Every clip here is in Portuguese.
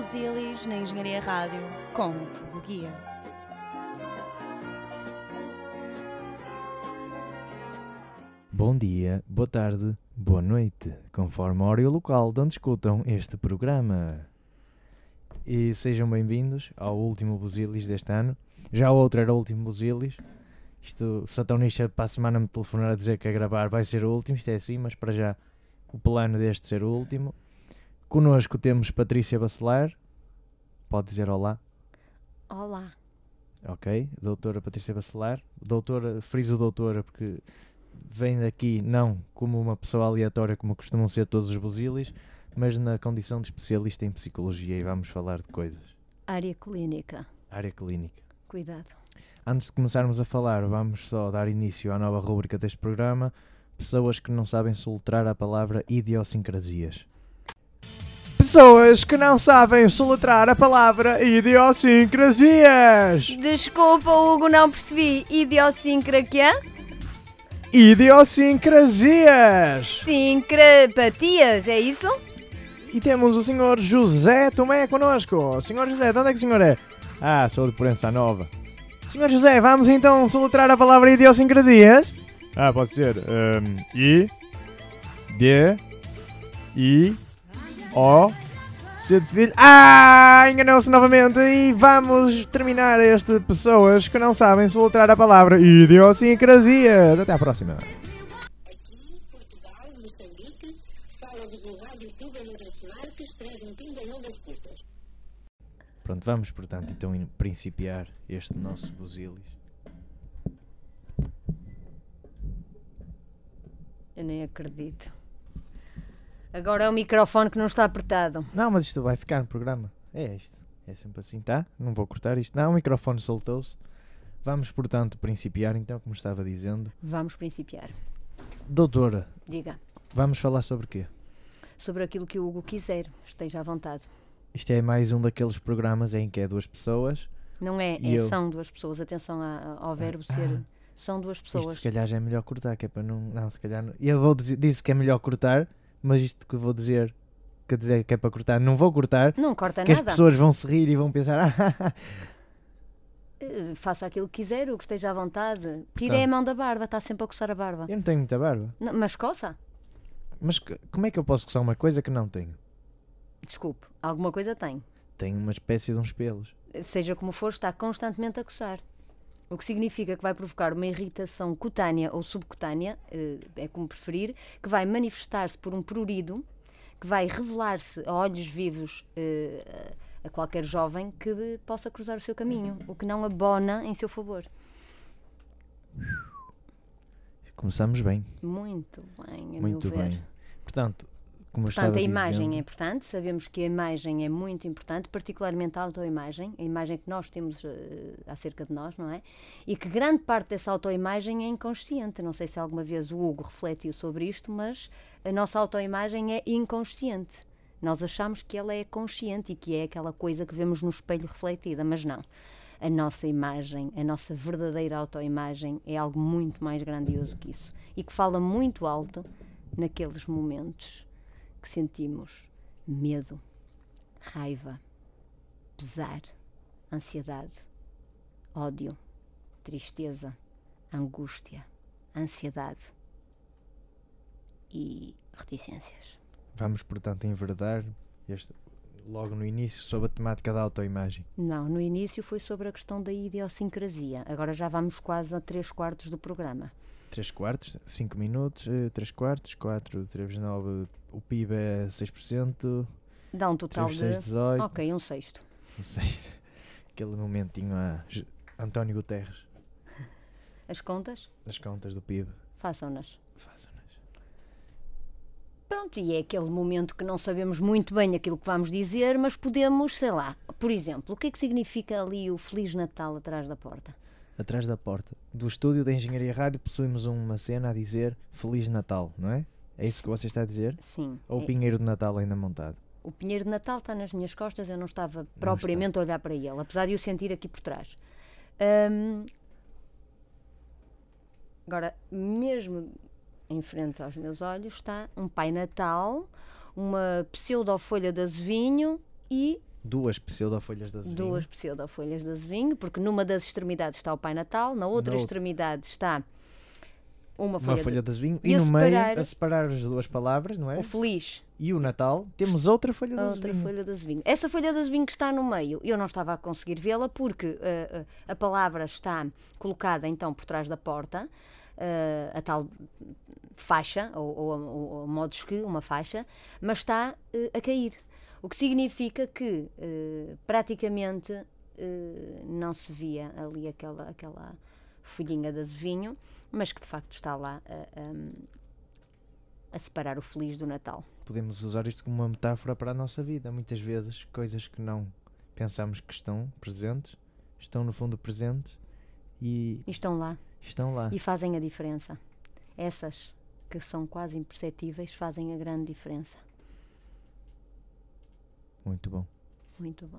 Busilis na Engenharia Rádio com o Guia. Bom dia, boa tarde, boa noite, conforme a hora e o local de onde escutam este programa. E sejam bem-vindos ao último Busilis deste ano. Já o outro era o último Busilis. Isto, se a Tonicha para a semana me telefonar a dizer que a gravar vai ser o último, isto é assim, mas para já o plano deste ser o último. Connosco temos Patrícia Bacelar. Pode dizer olá. Olá. Ok, doutora Patrícia Bacelar. Doutora, friso doutora porque vem daqui não como uma pessoa aleatória como costumam ser todos os busilis, mas na condição de especialista em psicologia e vamos falar de coisas. Área clínica. Área clínica. Cuidado. Antes de começarmos a falar, vamos só dar início à nova rúbrica deste programa. Pessoas que não sabem soletrar a palavra idiosincrasias. Pessoas que não sabem soletrar a palavra idiosincrasias. Desculpa, Hugo, não percebi. Idiosincra que é? Idiosincrasias. Sincrapatias, é isso? E temos o senhor José Tomé connosco. Senhor José, de onde é que o senhor é? Ah, sou de Porença Nova. Senhor José, vamos então soletrar a palavra idiosincrasias? Ah, pode ser. Um, I, D, I, O, C de cedilha. Ah, enganou-se novamente. E vamos terminar este pessoas que não sabem soletrar a palavra idiosincrasias. Até à próxima. Pronto, vamos portanto então in- principiar este nosso busilis. Eu nem acredito. Agora é o microfone que não está apertado. Não, mas isto vai ficar no programa. É isto. É sempre assim, tá? Não vou cortar isto. Não, o microfone soltou-se. Vamos, portanto, principiar então, como estava dizendo. Vamos principiar. Doutora, Diga. vamos falar sobre o quê? Sobre aquilo que o Hugo quiser. Esteja à vontade. Isto é mais um daqueles programas em que é duas pessoas. Não é, é eu? são duas pessoas. Atenção a- ao verbo ser. São duas Isto pessoas. se calhar já é melhor cortar, que é para não. Não, se calhar não. Eu vou dizer, disse que é melhor cortar, mas isto que eu vou dizer, quer dizer que é para cortar, não vou cortar, Não corta que as nada. pessoas vão se rir e vão pensar, ah, Eh, Faça aquilo que quiser, o que esteja à vontade. Tire Portanto- a mão da barba, está sempre a coçar a barba. eu não tenho muita barba. Não, mas coça. Mas que- como é que eu posso coçar uma coisa que não tenho? Desculpe, alguma coisa tem. Tenho uma espécie de uns pelos. Seja como for, está constantemente a coçar. O que significa que vai provocar uma irritação cutânea ou subcutânea, eh, é como preferir, que vai manifestar-se por um prurido, que vai revelar-se a olhos vivos eh, a qualquer jovem que possa cruzar o seu caminho, o que não abona em seu favor. Começamos bem, Muito bem, a muito meu ver. bem. Portanto, como Portanto, a imagem dizendo, é importante, sabemos que a imagem é muito importante, particularmente a autoimagem, a imagem que nós temos eh, acerca de nós, não é? E que grande parte dessa autoimagem é inconsciente. Não sei se alguma vez o Hugo refletiu sobre isto, mas a nossa autoimagem é inconsciente. Nós achamos que ela é consciente e que é aquela coisa que vemos no espelho refletida, mas não. A nossa imagem, a nossa verdadeira autoimagem é algo muito mais grandioso que isso e que fala muito alto naqueles momentos que sentimos medo, raiva, pesar, ansiedade, ódio, tristeza, angústia, ansiedade e reticências. vamos portanto enverdar este, logo no início sobre a temática da autoimagem. Não, no início foi sobre a questão da idiosincrasia. Agora já vamos quase a três quartos do programa. 3 quartos, 5 minutos, 3 quartos, 4, 3 vezes 9, o PIB é 6%, Dá um total 3 de. 6, 18, Ok, um sexto. não sei, aquele momentinho a António Guterres, As contas, as contas do PIB. façam-nas. Façam-nas. Pronto, e é aquele momento que não sabemos muito bem aquilo que vamos dizer, mas podemos, sei lá, por exemplo, o que é que significa ali o Feliz Natal atrás da porta? Atrás da porta do estúdio da Engenharia Rádio possuímos uma cena a dizer Feliz Natal, não é? É isso que você está a dizer? Sim. Ou o é- pinheiro de Natal ainda montado? o pinheiro de Natal está nas minhas costas, eu não estava propriamente a olhar para ele, apesar de o sentir aqui por trás. Hum, agora, mesmo em frente aos meus olhos está um Pai Natal, uma pseudo-folha de azevinho e Duas pseudofolhas de azevinho. duas pseudofolhas de azevinho, porque numa das extremidades está o Pai Natal, na outra Na outra. extremidade está uma Uma folha, de- folha de azevinho. E E, no separar- meio, a separar as duas palavras, não é? o feliz, E o Natal, temos outra folha de outra azevinho. folha de azevinho. Essa folha de azevinho que está no meio, eu não estava a conseguir vê-la porque eh, a palavra está colocada então por trás da porta, eh, a tal faixa, ou, ou, ou, ou modos que, uma faixa, mas está a cair. O que significa que eh, praticamente eh, não se via ali aquela, aquela folhinha de azevinho, mas que de facto está lá a, a- a separar o feliz do Natal. Podemos usar isto como uma metáfora para a nossa vida. Muitas vezes, coisas que não pensamos que estão presentes, estão no fundo presentes e E estão lá. estão lá. e fazem a diferença. Essas que são quase imperceptíveis fazem a grande diferença. Muito bom. Muito bom.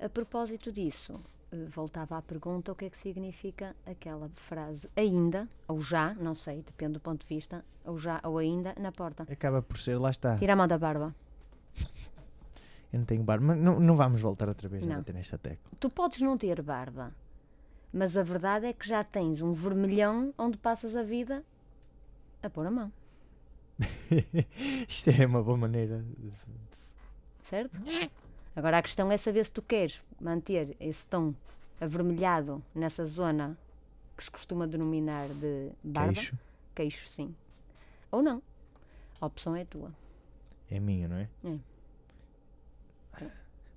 A propósito disso, eh, voltava à pergunta: o que é que significa aquela frase ainda, ou já, não sei, depende do ponto de vista, ou já ou ainda na porta? Acaba por ser, lá está. Tira a mão da barba. Eu não tenho barba, mas não, não vamos voltar outra vez a Não. bater nesta tecla. Tu podes não ter barba, mas a verdade é que já tens um vermelhão onde passas a vida a pôr a mão, Isto é uma boa maneira. de- certo? Agora a questão é saber se tu queres manter esse tom avermelhado nessa zona que se costuma denominar de barba, Queixo. queixo sim, ou não. A opção é tua. É minha, não é? É.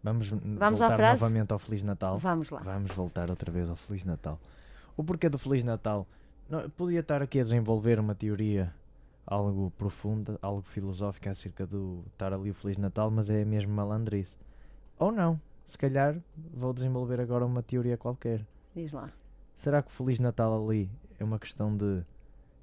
Vamos, Vamos voltar novamente ao Feliz Natal. Vamos lá. Vamos voltar outra vez ao Feliz Natal. O porquê do Feliz Natal? Não, podia estar aqui a desenvolver uma teoria algo profunda, algo filosófica acerca do estar ali o Feliz Natal, mas é mesmo malandrice. Ou não. Se calhar vou desenvolver agora uma teoria qualquer. Diz lá. Será que o Feliz Natal ali é uma questão de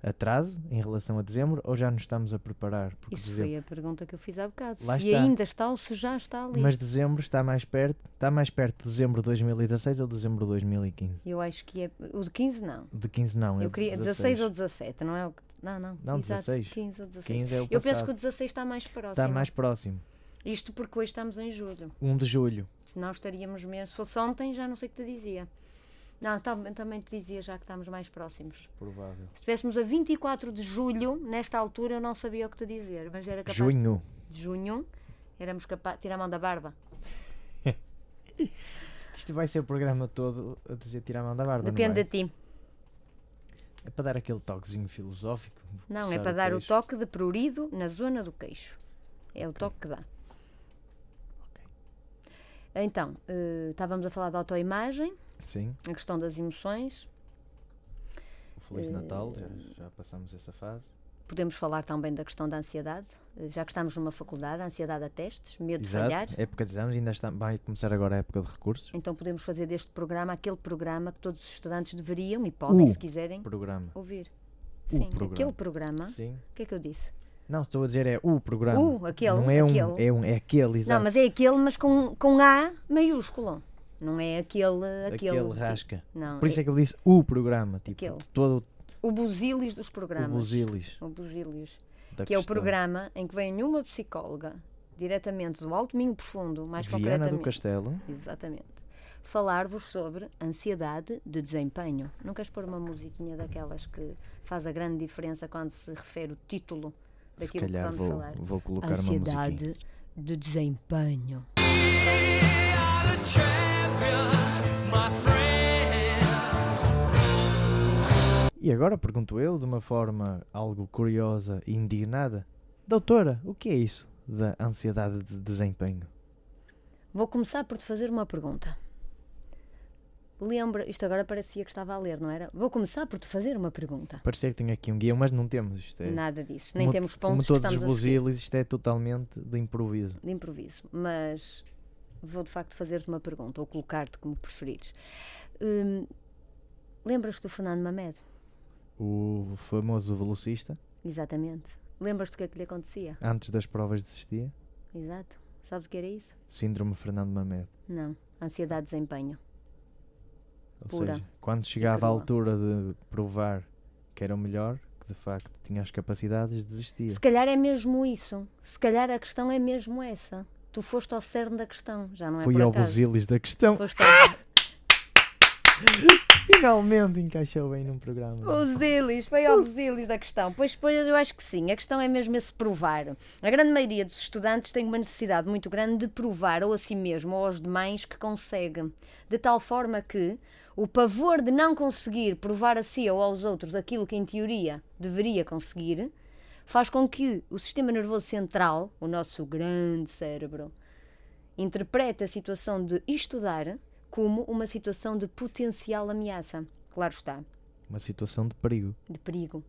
atraso em relação a dezembro ou já nos estamos a preparar? Porque Isso dezembro- foi a pergunta que eu fiz há bocado. Lá se está. ainda está ou se já está ali. Mas dezembro está mais perto, está mais perto de dezembro de 2016 ou dezembro de 2015? Eu acho que é. O de 15 não. De 15 não, é Eu de queria 16 ou 17, não é? Não, não. Não, Exato, 16. 15 ou 16. 15 é o Eu penso que o 16 está mais próximo. Está mais próximo. Isto porque hoje estamos em julho. 1 de julho. Senão estaríamos mesmo. Se fosse ontem, já não sei o que te dizia. Não, tam- também te dizia já que estamos mais próximos. Provável. Se estivéssemos a 24 de julho, nesta altura eu não sabia o que te dizer, mas era capaz Junho. de junho, éramos capazes. Tira a mão da barba. Isto vai ser o programa todo a dizer tirar a mão da barba. Depende de ti. É para dar aquele toquezinho filosófico. Não, é para dar o queixo. toque de prurido na zona do queixo. É o toque que dá. Então, eh, estávamos a falar de autoimagem, Sim, a questão das emoções. o Feliz Eh, Natal, já, já passamos essa fase. Podemos falar também da questão da ansiedade, já que estamos numa faculdade, a ansiedade a testes, medo de falhar. Exato, época de exames, ainda está, vai começar agora a época de recursos. Então podemos fazer deste programa aquele programa que todos os estudantes deveriam e podem, O se quiserem, Programa. ouvir. O Sim, programa. aquele programa. Sim. O que é que eu disse? Não, estou a dizer é o programa. O, aquele, Não é um, aquele. é um, é aquele, exato. Não, mas é aquele, mas com, com A maiúsculo. Não é aquele. Aquele, aquele rasca. Não, Por isso é que eu disse o programa, tipo, Aquele. todo o Busilis dos o programas. busilis O Busílios. da Que é o questão. programa em que vem uma psicóloga, diretamente do Alto Minho Profundo, mais Viana concretamente. do Castelo. Exatamente. Falar-vos sobre ansiedade de desempenho. Não queres pôr uma musiquinha daquelas que faz a grande diferença quando se refere o título Se daquilo que calhar vamos vou, falar? vou colocar uma musiquinha. Ansiedade de desempenho. E agora pergunto eu, de uma forma algo curiosa e indignada, doutora, o que é isso da ansiedade de desempenho? Vou começar por te fazer uma pergunta. Lembra, isto agora parecia que estava a ler, não era? Vou começar por te fazer uma pergunta. Parecer que tenho aqui um guião, mas não temos. Isto é, Nada disso. Nem como, temos como pontos que todos os estamos a seguir. busilis, isto é totalmente de improviso. de improviso, mas vou de facto fazer-te uma pergunta, ou colocar-te como preferires. Hum, Lembras-te do Fernando Mamed? O famoso velocista, Exatamente. Lembras-te o que é que lhe acontecia? antes das provas desistia, Exato. Sabes o que era isso? síndrome Fernando Mamed. Não. Ansiedade de desempenho. Ou Pura seja, quando chegava à altura de provar que era o melhor, que de facto tinha as capacidades, desistia. Se calhar é mesmo isso. Se calhar a questão é mesmo essa. Tu foste ao cerne da questão, já não é Fui por ao acaso. busilis da questão. Foste ao Finalmente encaixou bem num programa. busilis, foi ao busilis da questão. Pois, pois eu acho que sim, a questão é mesmo esse provar. A grande maioria dos estudantes tem uma necessidade muito grande de provar ou a si mesmo ou aos demais que consegue. De tal forma que o pavor de não conseguir provar a si ou aos outros aquilo que em teoria deveria conseguir faz com que o sistema nervoso central, o nosso grande cérebro, interprete a situação de estudar como uma situação de potencial ameaça. Claro está, Uma situação de perigo. de perigo.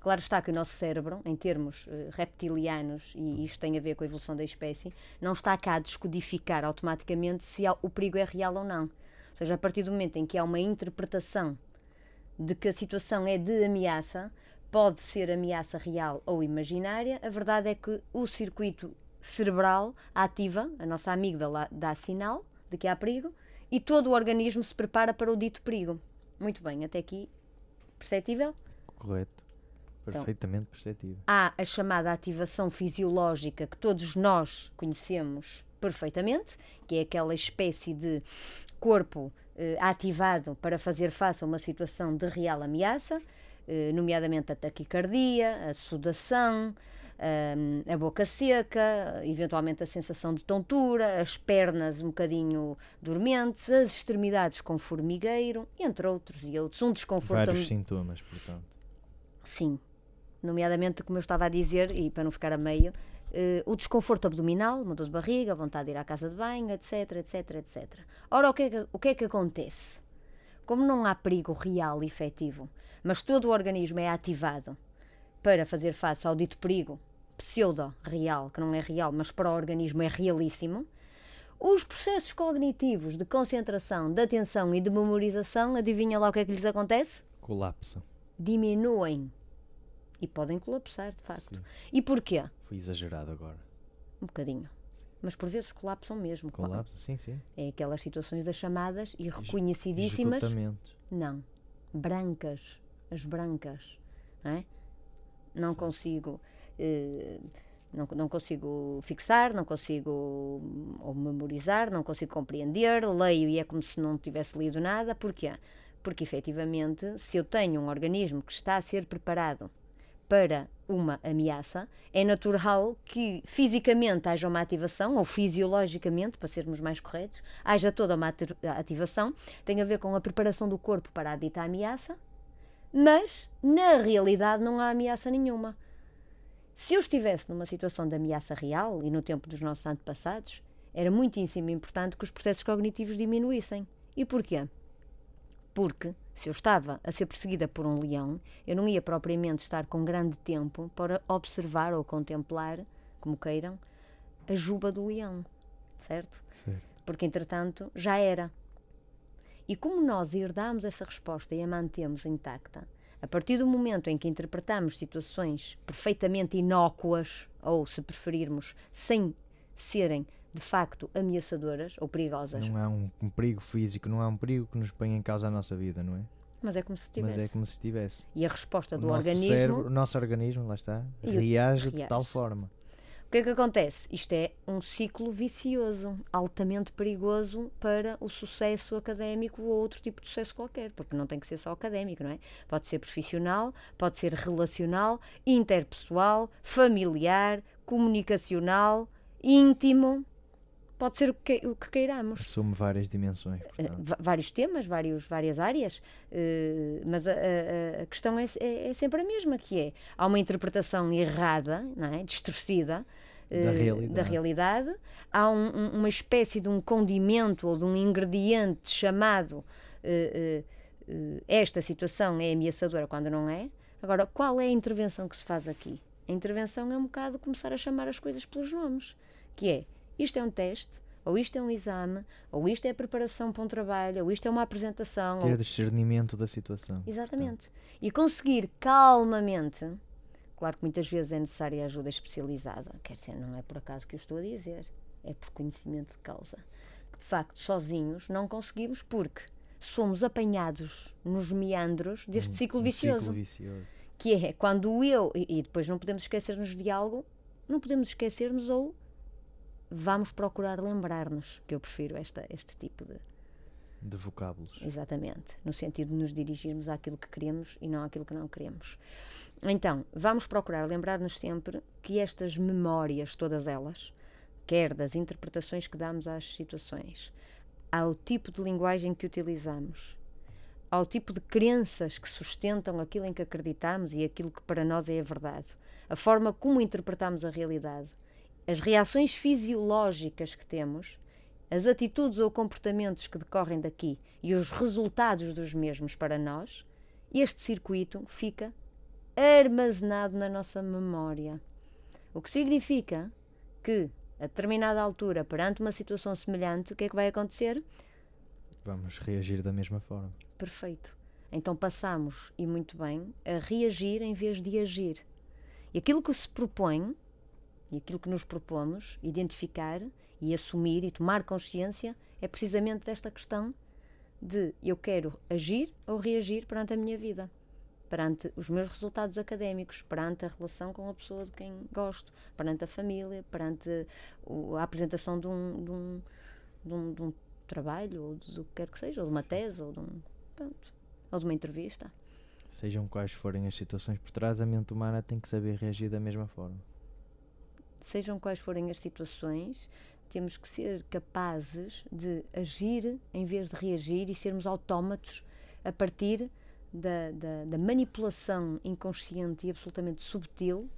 Claro está que o nosso cérebro, em termos eh, reptilianos, e isto tem a ver com a evolução da espécie, não está cá a descodificar automaticamente se há- o perigo é real ou não. Ou seja, a partir do momento em que há uma interpretação de que a situação é de ameaça, pode ser ameaça real ou imaginária, a verdade é que o circuito cerebral ativa, a nossa amígdala dá sinal de que há perigo e todo o organismo se prepara para o dito perigo. Muito bem, até aqui perceptível? Correto. Perfeitamente perceptível. há a chamada ativação fisiológica que todos nós conhecemos perfeitamente, que é aquela espécie de corpo eh, ativado para fazer face a uma situação de real ameaça, eh, nomeadamente a taquicardia, a sudação, a boca seca, eventualmente a sensação de tontura, as pernas um bocadinho dormentes, as extremidades com formigueiro, entre outros e outros. Um desconforto Vários sintomas, portanto. Sim. Nomeadamente, como eu estava a dizer, e para não ficar a meio, eh, o desconforto abdominal, uma dor de barriga, vontade de ir à casa de banho, etc, etc, etc. Ora, o que, é que, o que é que acontece? Como não há perigo real e efetivo, mas todo o organismo é ativado para fazer face ao dito perigo pseudo-real, que não é real, mas para o organismo é realíssimo, os processos cognitivos de concentração, de atenção e de memorização, adivinha lá o que é que lhes acontece? Colapso. diminuem e podem colapsar, de facto. Sim. E porquê? Foi exagerado agora. Um bocadinho. Mas por vezes colapsam mesmo. claro. Colapso, sim, sim. É aquelas situações das chamadas e reconhecidíssimas. Não. Brancas. As brancas. Não, é? não consigo. Eh, não, não consigo fixar, não consigo hum, ou memorizar, não consigo compreender, leio e é como se não tivesse lido nada. Porquê? Porque efetivamente, se eu tenho um organismo que está a ser preparado para uma ameaça, é natural que fisicamente haja uma ativação, ou fisiologicamente, para sermos mais corretos, haja toda uma ati- ativação, tem a ver com a preparação do corpo para a dita ameaça, mas na realidade não há ameaça nenhuma. Se eu estivesse numa situação de ameaça real, e no tempo dos nossos antepassados, era muitíssimo importante que os processos cognitivos diminuíssem. E porquê? Porque se eu estava a ser perseguida por um leão, eu não ia propriamente estar com grande tempo para observar ou contemplar, como queiram, a juba do leão, certo? Certo. Porque entretanto já era. E como nós herdamos essa resposta e a mantemos intacta, a partir do momento em que interpretamos situações perfeitamente inócuas, ou se preferirmos, sem serem de facto ameaçadoras ou perigosas, Não há um, um perigo físico, não há um perigo que nos ponha em causa a nossa vida, não é? mas é como se tivesse. Mas é como se tivesse. E a resposta O do nosso organismo. cérebro, o nosso organismo, lá está, E o- reage de reage. tal forma. O que é que acontece? Isto é um ciclo vicioso, altamente perigoso para o sucesso académico ou outro tipo de sucesso qualquer, porque não tem que ser só académico, não é? Pode ser profissional, pode ser relacional, interpessoal, familiar, comunicacional, íntimo, pode ser o que, o que queiramos. Assume várias dimensões. Eh, portanto. vários temas, vários, várias áreas, eh, mas a, a- a questão é, é- é sempre a mesma, que é, há uma interpretação errada, não é? distorcida, eh, Da realidade. da realidade, há um- um- uma espécie de um condimento ou de um ingrediente chamado eh, eh, eh, esta situação é ameaçadora quando não é. Agora, qual é a intervenção que se faz aqui? A intervenção é um bocado começar a chamar as coisas pelos nomes, que é, isto é um teste, ou isto é um exame, ou isto é preparação para um trabalho, ou isto é uma apresentação. ou- Ter discernimento da situação. Exatamente. E conseguir calmamente, claro que muitas vezes é necessária ajuda especializada, quer dizer, não é por acaso que eu estou a dizer, é por conhecimento de causa. De facto, sozinhos não conseguimos porque somos apanhados nos meandros deste Um- ciclo um vicioso Ciclo vicioso. que é quando eu, e, e depois não podemos esquecer-nos de algo, não podemos esquecer-nos ou vamos procurar lembrar-nos, que eu prefiro esta, este tipo de. De vocábulos. Exatamente, no sentido de nos dirigirmos àquilo que queremos e não àquilo que não queremos. Então, vamos procurar lembrar-nos sempre que estas memórias, todas elas, quer das interpretações que damos às situações, ao tipo de linguagem que utilizamos, ao tipo de crenças que sustentam aquilo em que acreditamos e aquilo que para nós é a verdade, a forma como interpretamos a realidade, as reações fisiológicas que temos, as atitudes ou comportamentos que decorrem daqui e os resultados dos mesmos para nós, este circuito fica armazenado na nossa memória. O que significa que, a determinada altura, perante uma situação semelhante, o que é que vai acontecer? Vamos reagir da mesma forma. Perfeito. Então passamos, e muito bem, a reagir em vez de agir. E aquilo que se propõe, e aquilo que nos propomos, identificar e assumir e tomar consciência, é precisamente desta questão de eu quero agir ou reagir perante a minha vida, perante os meus resultados académicos, perante a relação com a pessoa de quem gosto, perante a família, perante a apresentação de um, de um, de um, de um trabalho, ou do que quer que seja, ou de uma tese, ou de, um, pronto, ou de uma entrevista. Sejam quais forem as situações por trás, a mente humana tem que saber reagir da mesma forma. Sejam quais forem as situações, temos que ser capazes de agir em vez de reagir e sermos autómatos a partir da, da, da manipulação inconsciente e absolutamente subtil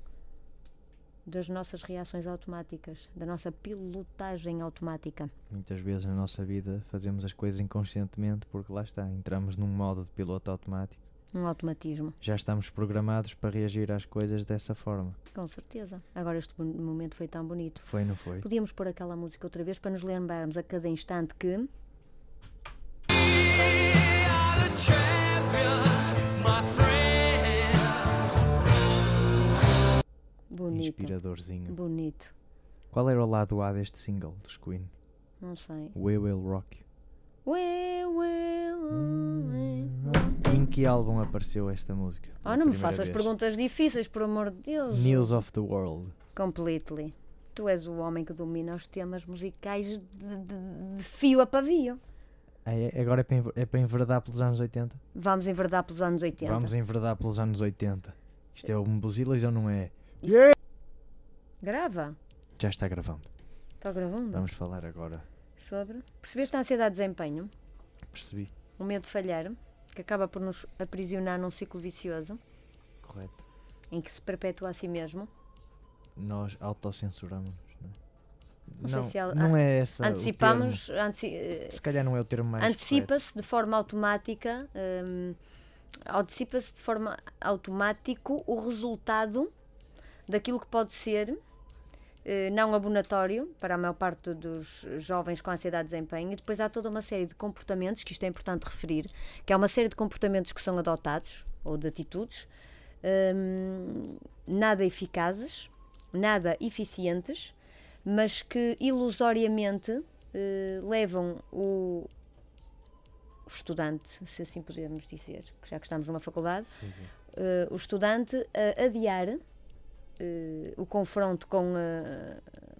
das nossas reações automáticas, da nossa pilotagem automática. Muitas vezes na nossa vida fazemos as coisas inconscientemente porque lá está, entramos num modo de piloto automático. Um automatismo, Já estamos programados para reagir às coisas dessa forma. com certeza. Agora este mo- momento foi tão bonito. Foi, não foi? Podíamos pôr aquela música outra vez para nos lembrarmos a cada instante que bonito, Inspiradorzinho. bonito. Qual era o lado A deste single dos Queen? Não sei. We Will Rock You. Em que álbum apareceu esta música? Oh, não me faças vez? perguntas difíceis, por amor de Deus. News of the World. Completely. Tu és o homem que domina os temas musicais de, de- de fio a pavio. Ah, é? Agora é para, é para enverdar pelos anos 80? Vamos enverdar pelos anos 80. Vamos enverdar pelos anos 80. Isto é o Buzilas ou não é? Grava. Já está gravando. Está gravando? Vamos falar agora. Sobre. Percebeste a ansiedade de desempenho? Percebi. O medo de falhar, que acaba por nos aprisionar num ciclo vicioso, Correto. em que se perpetua a si mesmo. Nós autocensuramos. Não, é? Não se há- não é essa. o Antecipamos. Se calhar não é o termo mais. antecipa-se de forma automática, hum, antecipa-se de forma automático o resultado daquilo que pode ser não abonatório para a maior parte dos jovens com ansiedade de desempenho e depois há toda uma série de comportamentos, que isto é importante referir, que há uma série de comportamentos que são adotados ou de atitudes hum, nada eficazes, nada eficientes, mas que ilusoriamente eh, levam o estudante, se assim podemos dizer, que já que estamos numa faculdade, Sim, sim. eh, o estudante a adiar eh, o confronto com, eh,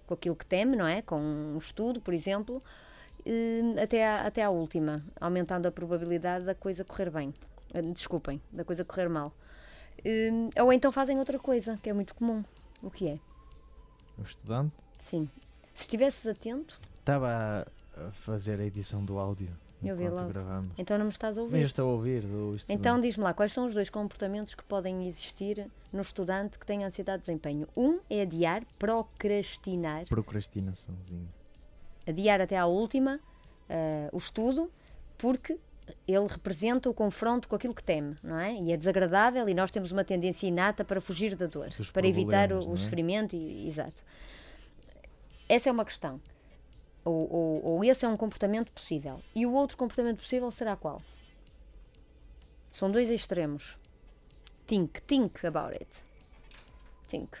com aquilo que teme, não é? Com um estudo, por exemplo, eh, até, à, até à última, aumentando a probabilidade da coisa correr bem. Desculpem, da coisa correr mal. Ou então fazem outra coisa, que é muito comum. O que é? O estudante Sim. Se estivesses atento, estava a fazer a edição do áudio Eu vi logo. gravamos. então não me estás a Mas eu ouvir. estou a ouvir. Então diz-me lá, quais são os dois comportamentos que podem existir no estudante que tem ansiedade de desempenho? Um é adiar, procrastinar, Procrastinaçãozinha. adiar até à última ah, o estudo, porque ele representa o confronto com aquilo que teme, não é? E é desagradável e nós temos uma tendência inata para fugir da dor, Dos para evitar o, é? sofrimento, e, exato. Essa é uma questão. Ou, ou, ou esse é um comportamento possível. E o outro comportamento possível será qual? São dois extremos. Think, think about it. Think.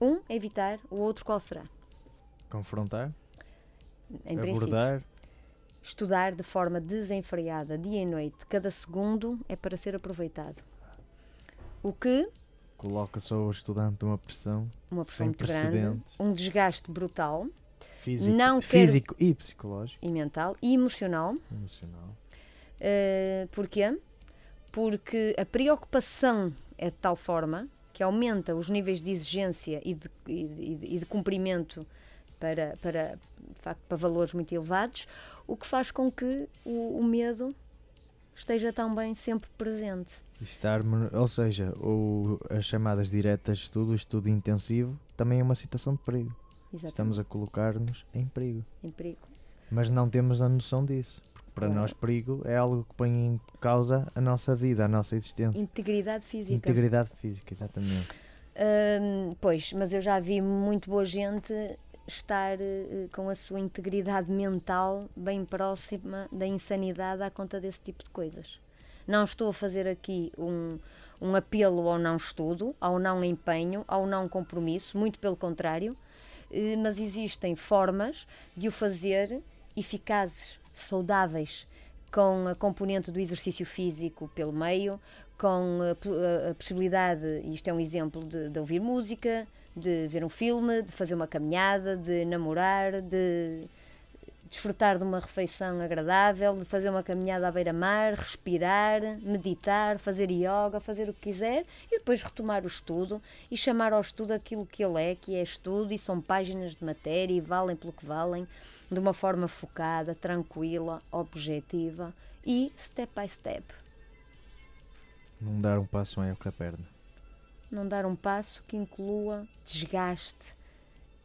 Um é evitar, o outro qual será? Confrontar, Em princípio. abordar, Estudar de forma desenfreada, dia e noite, cada segundo é para ser aproveitado. O que, coloca só o estudante numa pressão uma pressão sem muito grande, precedentes. um desgaste brutal, Físico, Não quero- físico e psicológico. e mental e emocional. Emocional. Uh, porquê? Porque a preocupação é de tal forma que aumenta os níveis de exigência e de, e de- e de cumprimento para, para, de facto, para valores muito elevados, o que faz com que o, o medo esteja também sempre presente. Estar, ou seja, o, as chamadas diretas de estudo, o estudo intensivo, também é uma situação de perigo. Exatamente. Estamos a colocar-nos em perigo. Em perigo. Mas não temos a noção disso. Porque para Claro. nós, perigo é algo que põe em causa a nossa vida, a nossa existência. Integridade física. Integridade física, exatamente. Hum, pois, mas eu já vi muito boa gente estar eh, com a sua integridade mental bem próxima da insanidade à conta desse tipo de coisas. Não estou a fazer aqui um, um apelo ao não estudo, ao não empenho, ao não compromisso, muito pelo contrário, mas existem formas de o fazer eficazes, saudáveis, com a componente do exercício físico pelo meio, com a, po- a- a possibilidade, e isto é um exemplo, de, de ouvir música, de ver um filme, de fazer uma caminhada, de namorar, de desfrutar de uma refeição agradável, de fazer uma caminhada à beira-mar, respirar, meditar, fazer yoga, fazer o que quiser e depois retomar o estudo e chamar ao estudo aquilo que ele é, que é estudo e são páginas de matéria e valem pelo que valem, de uma forma focada, tranquila, objetiva e step by step. Não dar um passo maior que a perna. Não dar um passo que inclua desgaste,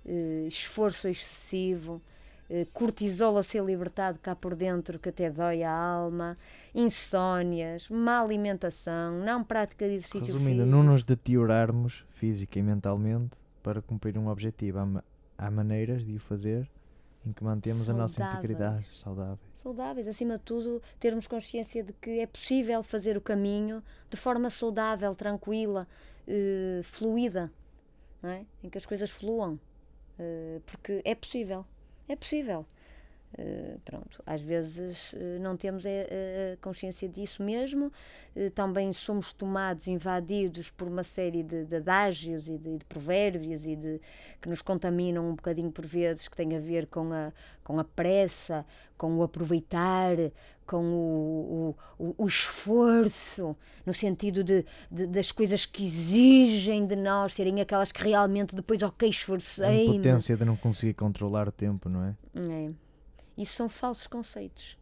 eh, esforço excessivo, cortisol a ser libertado cá por dentro que até dói a alma, insónias, má alimentação, não prática de exercício Resumindo, físico. não nos deteriorarmos física e mentalmente para cumprir um objetivo. Há, há maneiras de o fazer em que mantemos a nossa Saudáveis. integridade saudável. saudáveis, acima de tudo, termos consciência de que é possível fazer o caminho de forma saudável, tranquila, eh, fluida, é? em que as coisas fluam, Eh, porque é possível, é possível. Eh, pronto, às vezes eh, não temos a, a- a consciência disso mesmo, eh, também somos tomados, invadidos por uma série de, de adágios e de, de provérbios e de, que nos contaminam um bocadinho por vezes, que têm a ver com a, com a pressa, com o aproveitar, com o, o, o- esforço, no sentido de, de- das coisas que exigem de nós serem aquelas que realmente depois, ok, A esforcei-me. impotência de não conseguir controlar o tempo, não é? É. Isso são falsos conceitos.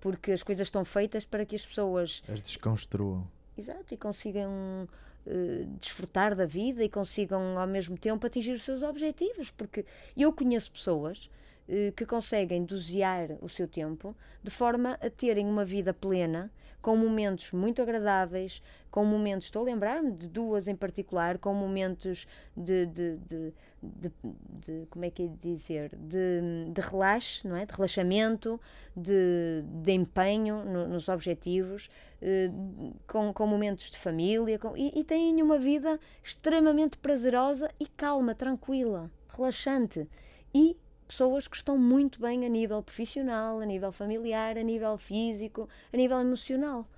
Porque as coisas estão feitas para que as pessoas As desconstruam. Exato, e consigam eh, desfrutar da vida e consigam ao mesmo tempo atingir os seus objetivos, porque eu conheço pessoas eh, que conseguem dosear o seu tempo de forma a terem uma vida plena, com momentos muito agradáveis, com momentos, estou a lembrar-me de duas em particular, com momentos de, de, de, de- como é que é dizer, de, de relaxe, não é? de relaxamento, de, de empenho no- nos objetivos, eh, com, com momentos de família com- e, e têm uma vida extremamente prazerosa e calma, tranquila, relaxante. E pessoas que estão muito bem a nível profissional, a nível familiar, a nível físico, a nível emocional.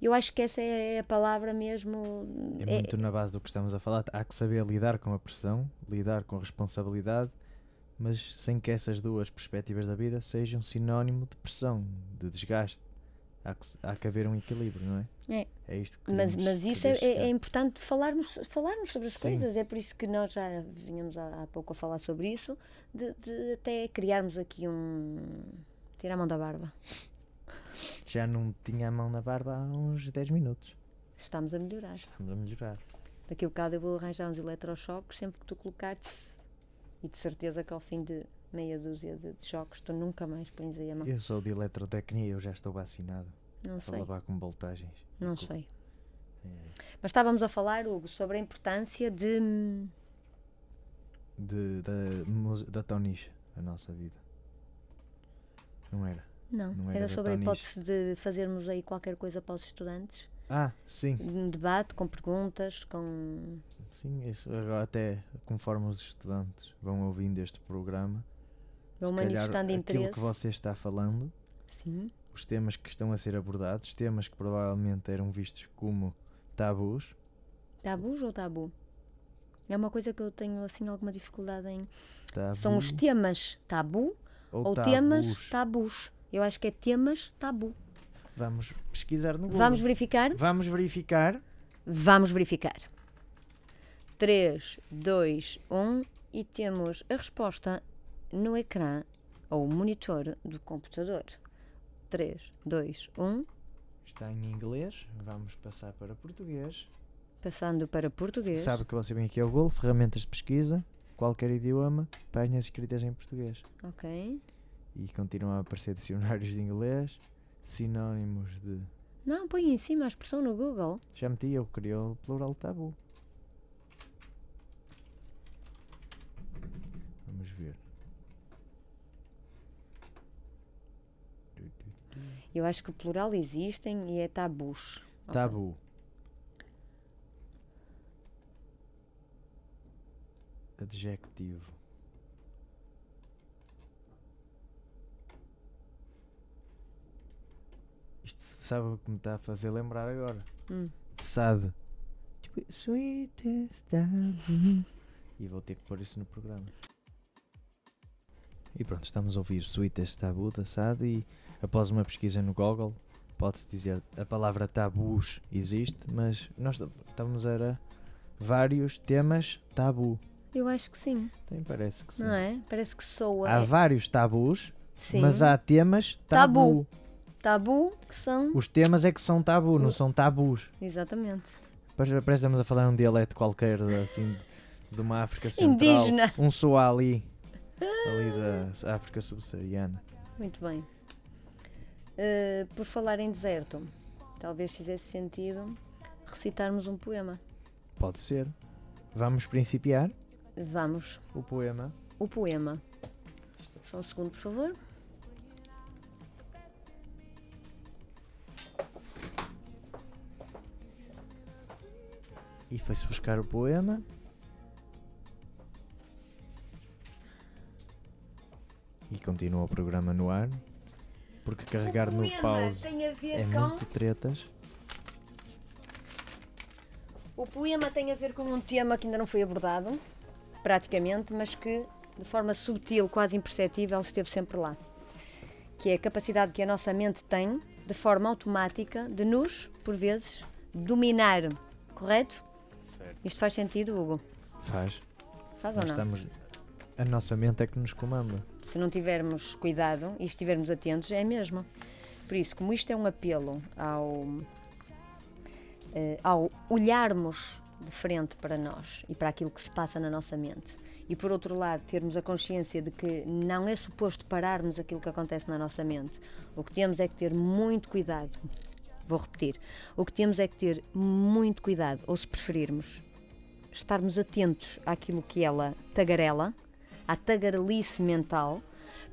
Eu acho que essa é a palavra mesmo. É muito na base do que estamos a falar. Há que saber lidar com a pressão, lidar com a responsabilidade, mas sem que essas duas perspectivas da vida sejam sinónimo de pressão, de desgaste. Há que, há que haver um equilíbrio, não é? É. É isto que Mas, mas isso é, é- é importante falarmos, falarmos sobre as Sim. coisas. É por isso que nós já vinhamos há, há pouco a falar sobre isso, de, de até criarmos aqui um. tirar a mão da barba. Já não tinha a mão na barba há uns 10 minutos. Estamos a melhorar. Estamos a melhorar. Daqui a bocado eu vou arranjar uns eletrochoques sempre que tu colocar tss, e de certeza que ao fim de meia dúzia de, de choques tu nunca mais pões aí a mão. Eu sou de eletrotecnia, eu já estou vacinado. Não Para sei, lavar com voltagens. não Desculpa. sei. É, Mas estávamos a falar, Hugo, sobre a importância de. de, da, da tonicha, a nossa vida. Não era? Não, Não era era sobre a Toniche. hipótese de fazermos aí qualquer coisa para os estudantes. Ah, sim. Um debate com perguntas, com. Sim, isso até conforme os estudantes vão ouvindo este programa, Vão se calhar manifestando aquilo interesse. que você está falando, Sim, os temas que estão a ser abordados, temas que provavelmente eram vistos como tabus, tabus ou tabu? É uma coisa que eu tenho assim alguma dificuldade em. Tabu São os temas tabu ou, ou tabus. temas tabus. Eu acho que é temas tabu. Vamos pesquisar no Google. Vamos verificar? Vamos verificar. Vamos verificar. 3, 2, 1 e temos a resposta no ecrã ou monitor do computador. 3, 2, 1, Está em inglês. Vamos passar para português. passando para português. Sabe que você vem aqui ao Google, ferramentas de pesquisa, qualquer idioma, páginas escritas em português. Ok. E continuam a aparecer dicionários de inglês, sinónimos de. Não, põe em cima a expressão no Google. Já meti, eu queria o plural tabu. Vamos ver. Eu acho que o plural existem e é tabus. Tabu. Adjetivo. Isto sabe o que me está a fazer lembrar agora? Hum. Sad. Tipo, Sweetest. E vou ter que pôr isso no programa. E pronto, estamos a ouvir Sweetest Tabu da Sad e após uma pesquisa no Google pode-se dizer a palavra tabus existe, mas nós estamos a vários temas tabu. Eu acho que sim, Tem, parece que sim. não é? Parece que soa. Há é- vários tabus, sim. mas há temas Tabu. tabu. tabu que são. Os temas é que são tabu, não são tabus. Exatamente. Parece que estamos a falar um dialeto qualquer de, assim, de uma África Central. Indígena. Um Soali. Ali da África Subsaariana. Muito bem. Eh, por falar em deserto, talvez fizesse sentido recitarmos um poema. Pode ser. Vamos principiar Vamos, o poema. o poema. Só um segundo, por favor. E foi-se buscar o poema. E continua o programa no ar. Porque carregar no pause tem a ver é muito tretas. O poema tem a ver com um tema que ainda não foi abordado, praticamente, mas que de forma subtil, quase imperceptível, esteve sempre lá. Que é a capacidade que a nossa mente tem, de forma automática, de nos, por vezes, dominar. Correto? Isto faz sentido, Hugo? Faz. Faz Nós ou não? estamos. A nossa mente é que nos comanda. Se não tivermos cuidado e estivermos atentos, é mesmo. Por isso, como isto é um apelo ao, eh, ao olharmos de frente para nós e para aquilo que se passa na nossa mente, e por outro lado, termos a consciência de que não é suposto pararmos aquilo que acontece na nossa mente, o que temos é que ter muito cuidado. Vou repetir: o que temos é que ter muito cuidado, ou se preferirmos, estarmos atentos àquilo que ela tagarela, à tagarelice mental,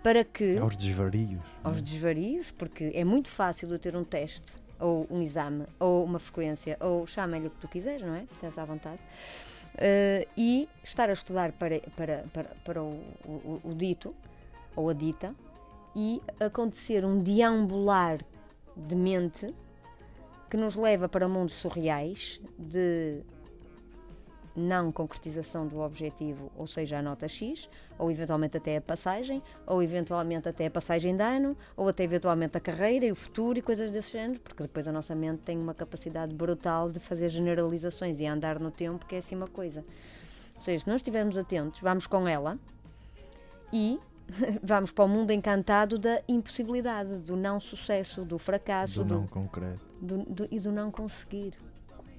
para que Aos desvarios. aos desvarios, porque é muito fácil eu ter um teste, ou um exame, ou uma frequência, ou chama-lhe o que tu quiseres, não é? Estás à vontade. Eh, e estar a estudar para, para, para, para o, o- o dito, ou a dita, e acontecer um deambular de mente que nos leva para mundos surreais de não concretização do objetivo, ou seja, a nota X, ou eventualmente até a passagem, ou eventualmente até a passagem de ano, ou até eventualmente a carreira e o futuro e coisas desse género, porque depois a nossa mente tem uma capacidade brutal de fazer generalizações e andar no tempo, que é assim uma coisa. Ou seja, se não estivermos atentos, vamos com ela e vamos para o mundo encantado da impossibilidade, do não sucesso, do fracasso, Do do, não concreto. do- do- e do não conseguir.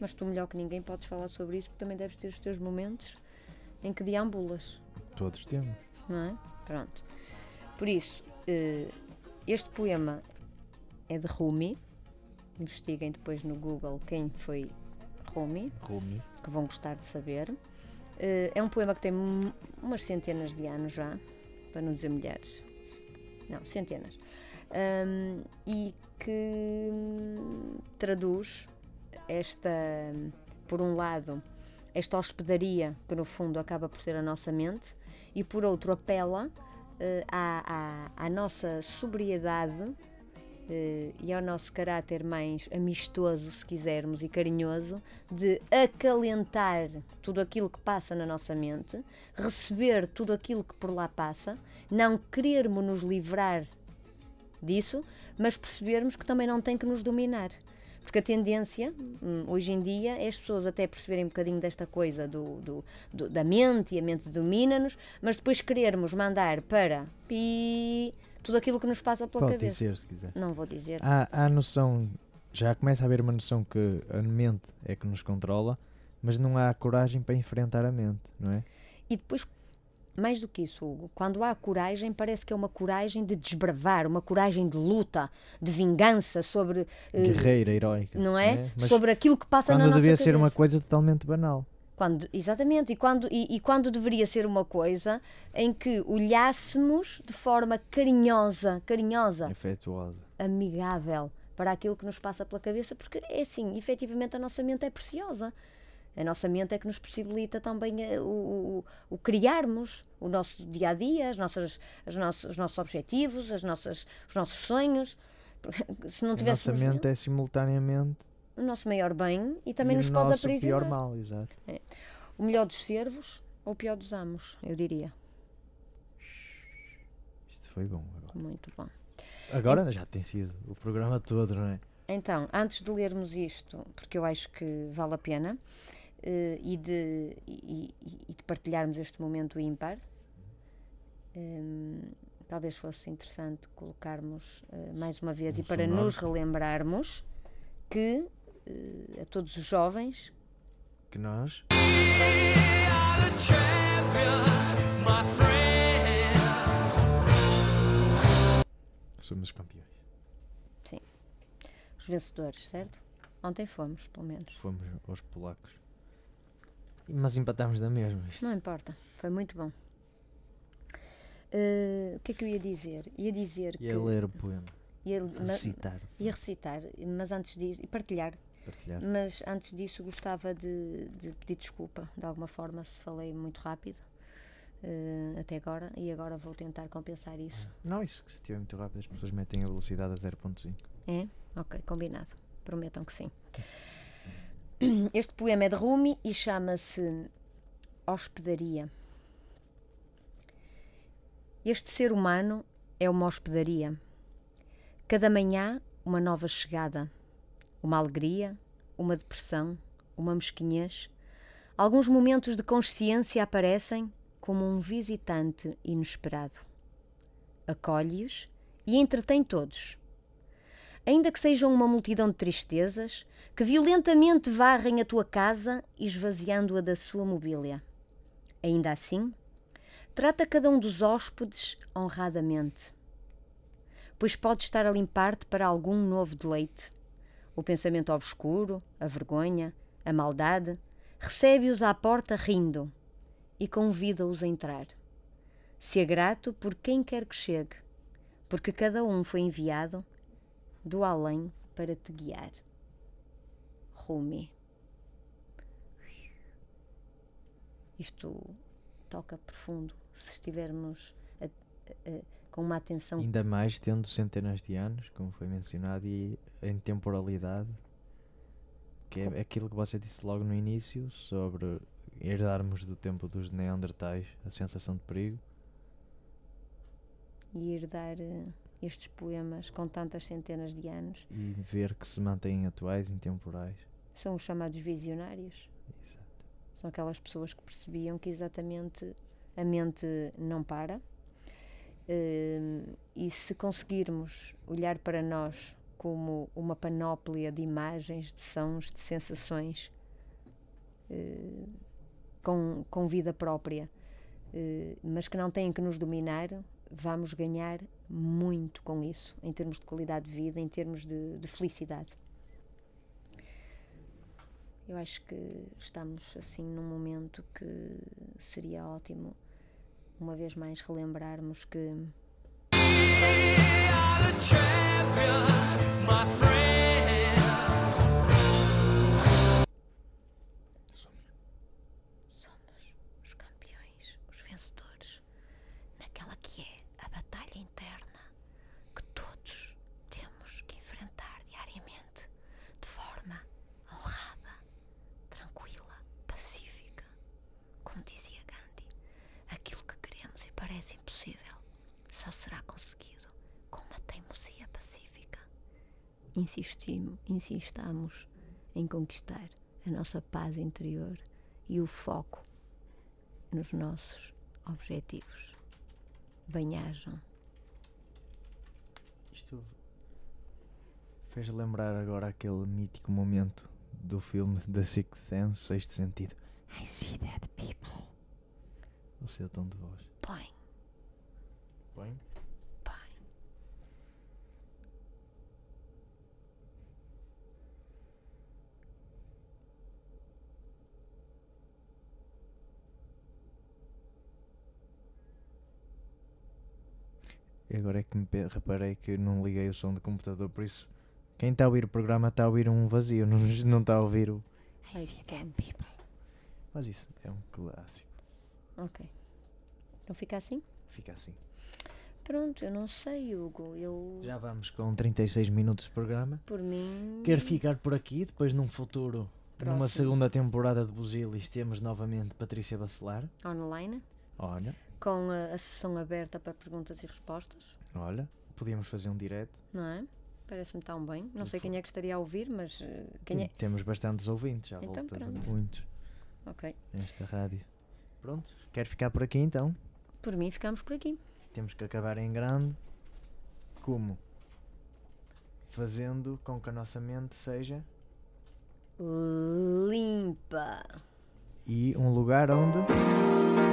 Mas tu, melhor que ninguém, podes falar sobre isso, porque também deves ter os teus momentos em que deambulas, Todos temos. não é? Pronto. Por isso, eh, este poema é de Rumi. Investiguem depois no Google quem foi Rumi, Rumi. que vão gostar de saber. Eh, é um poema que tem um- umas centenas de anos já, para não dizer milhares. Não, centenas. Ahm, e que hum, traduz esta, por um lado, esta hospedaria que no fundo acaba por ser a nossa mente, e por outro apela eh, à, à, à nossa sobriedade eh, e ao nosso caráter mais amistoso, se quisermos, e carinhoso, de acalentar tudo aquilo que passa na nossa mente, receber tudo aquilo que por lá passa, não querermos nos livrar disso, mas percebermos que também não tem que nos dominar. Porque a tendência, hum, hoje em dia, é as pessoas até perceberem um bocadinho desta coisa do, do- do- da mente e a mente domina-nos, mas depois querermos mandar para pi tudo aquilo que nos passa pela Pode cabeça. dizer se quiser. Não vou dizer. Há, há noção, já começa a haver uma noção que a mente é que nos controla, mas não há coragem para enfrentar a mente, não é? E depois, mais do que isso, Hugo, quando há coragem, parece que é uma coragem de desbravar, uma coragem de luta, de vingança sobre. eh, Guerreira, heroica. não é? Mas sobre aquilo que passa na nossa devia cabeça. ser uma coisa totalmente banal. Quando, exatamente, e quando, e, e quando deveria ser uma coisa em que olhássemos de forma carinhosa, carinhosa, Afetuosa. amigável para aquilo que nos passa pela cabeça, porque é assim, efetivamente a nossa mente é preciosa. A nossa mente é que nos possibilita também eh, o, o, o criarmos o nosso dia a dia, as nossas, as nossos, os nossos objetivos, as nossas, os nossos sonhos. Se não A nossa tivéssemos mente é simultaneamente o nosso maior bem e também e nos o pode nosso aprisionar. pior mal, exato. O melhor dos servos ou o pior dos amos, eu diria. Isto foi bom agora. Muito bom. Agora já tem sido o programa todo, não é? Então, antes de lermos isto, porque eu acho que vale a pena, eh, e, de, e, e- de partilharmos este momento ímpar, hum, talvez fosse interessante colocarmos eh, mais uma vez Um e para sonoro. nos relembrarmos que eh, a todos os jovens Que nós somos os campeões. os vencedores, certo? Ontem fomos, pelo menos. Fomos aos polacos. Mas empatámos da mesma. Isto. Não importa, foi muito bom. Eh, o que é que eu ia dizer? Ia dizer que. E a ler o poema. ia- Recitar. ia recitar, mas antes disso. e partilhar. Partilhar. Mas antes disso gostava de, de pedir desculpa, de alguma forma, se falei muito rápido eh, até agora, e agora vou tentar compensar isso. Não, isso que se estiver muito rápido as pessoas metem a velocidade a 0.5. É? Ok, combinado. Prometam que sim. Este poema é de Rumi e chama-se Hospedaria. Este ser humano é uma hospedaria. Cada manhã, uma nova chegada. Uma alegria, uma depressão, uma mesquinhez. Alguns momentos de consciência aparecem como um visitante inesperado. Acolhe-os e entretém todos ainda que sejam uma multidão de tristezas, que violentamente varrem a tua casa, esvaziando-a da sua mobília. Ainda assim, trata cada um dos hóspedes honradamente, pois pode estar a limpar-te para algum novo deleite. O pensamento obscuro, a vergonha, a maldade, recebe-os à porta rindo e convida-os a entrar. Se é grato por quem quer que chegue, porque cada um foi enviado do além para te guiar. Rumi. Isto toca profundo se estivermos a- a- a- com uma atenção. Ainda mais tendo centenas de anos, como foi mencionado, e em temporalidade, que é aquilo que você disse logo no início sobre herdarmos do tempo dos Neandertais a sensação de perigo. e herdar eh, estes poemas com tantas centenas de anos e ver que se mantêm atuais, intemporais. são os chamados visionários. Exato. São aquelas pessoas que percebiam que exatamente a mente não para. Eh, e se conseguirmos olhar para nós como uma panóplia de imagens, de sons, de sensações eh, com, com vida própria, eh, mas que não têm que nos dominar, vamos ganhar muito com isso, em termos de qualidade de vida, em termos de, de felicidade. Eu acho que estamos assim num momento que seria ótimo, uma vez mais, relembrarmos que em conquistar a nossa paz interior e o foco nos nossos objetivos. Bem-ajam. Isto fez lembrar agora aquele mítico momento do filme The Sixth Sense, Sexto Sentido. I see dead people. O seu tom de voz. Põe, põe. E agora é que me reparei que não liguei o som do computador, por isso quem está a ouvir o programa está a ouvir um vazio, não, não está a ouvir o. Ai, põe. Mas isso é um clássico. Ok. Não fica assim? Fica assim. Pronto, eu não sei, Hugo. Eu, Já vamos com 36 minutos de programa. por mim. Quero ficar por aqui, depois num futuro, numa Próximo. segunda temporada de Buzilis, temos novamente Patrícia Bacelar. online, Olha, com a, a sessão aberta para perguntas e respostas, olha, podíamos fazer um direto. não é? Parece-me tão bem. Não sei quem é que estaria a ouvir, mas eh, quem é. Temos bastantes ouvintes, já Então volta pronto. muitos Ok. nesta rádio. Pronto, quero ficar por aqui então. Por mim, ficamos por aqui. Temos que acabar em grande. Como? Fazendo com que a nossa mente seja Limpa. E um lugar onde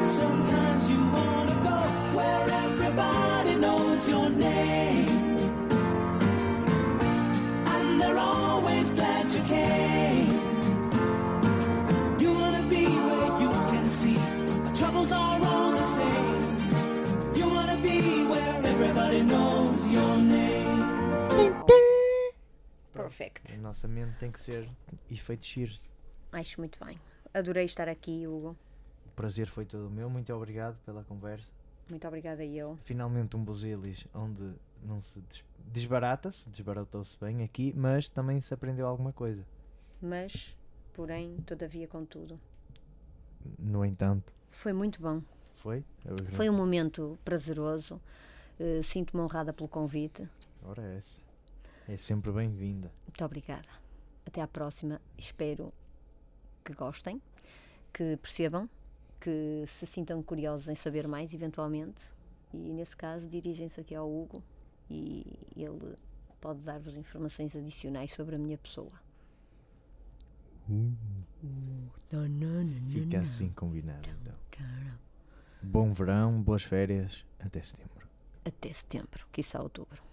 Sometimes you wanna go where everybody knows your name. And they're always glad you came. You wanna be where you can see the troubles are all the same. You wanna be where everybody knows your name. Perfect. a nossa mente tem que ser efeito cheer. Acho muito bem. Adorei estar aqui, Hugo. O prazer foi todo meu. Muito obrigado pela conversa. Muito obrigada eu. Finalmente um Buzilis onde não se des- desbarata-se, desbaratou-se bem aqui, mas também se aprendeu alguma coisa. Mas, porém, todavia, contudo, No entanto, foi muito bom. foi? Foi um momento prazeroso. Eh, Sinto-me honrada pelo convite. Ora é essa. É sempre bem-vinda. Muito obrigada. Até à próxima. Espero que gostem, que percebam, que se sintam curiosos em saber mais, eventualmente. E nesse caso, dirigem-se aqui ao Hugo e ele pode dar-vos informações adicionais sobre a minha pessoa. Fica assim combinado então. Bom verão, boas férias, até setembro. Até setembro, quiçá outubro.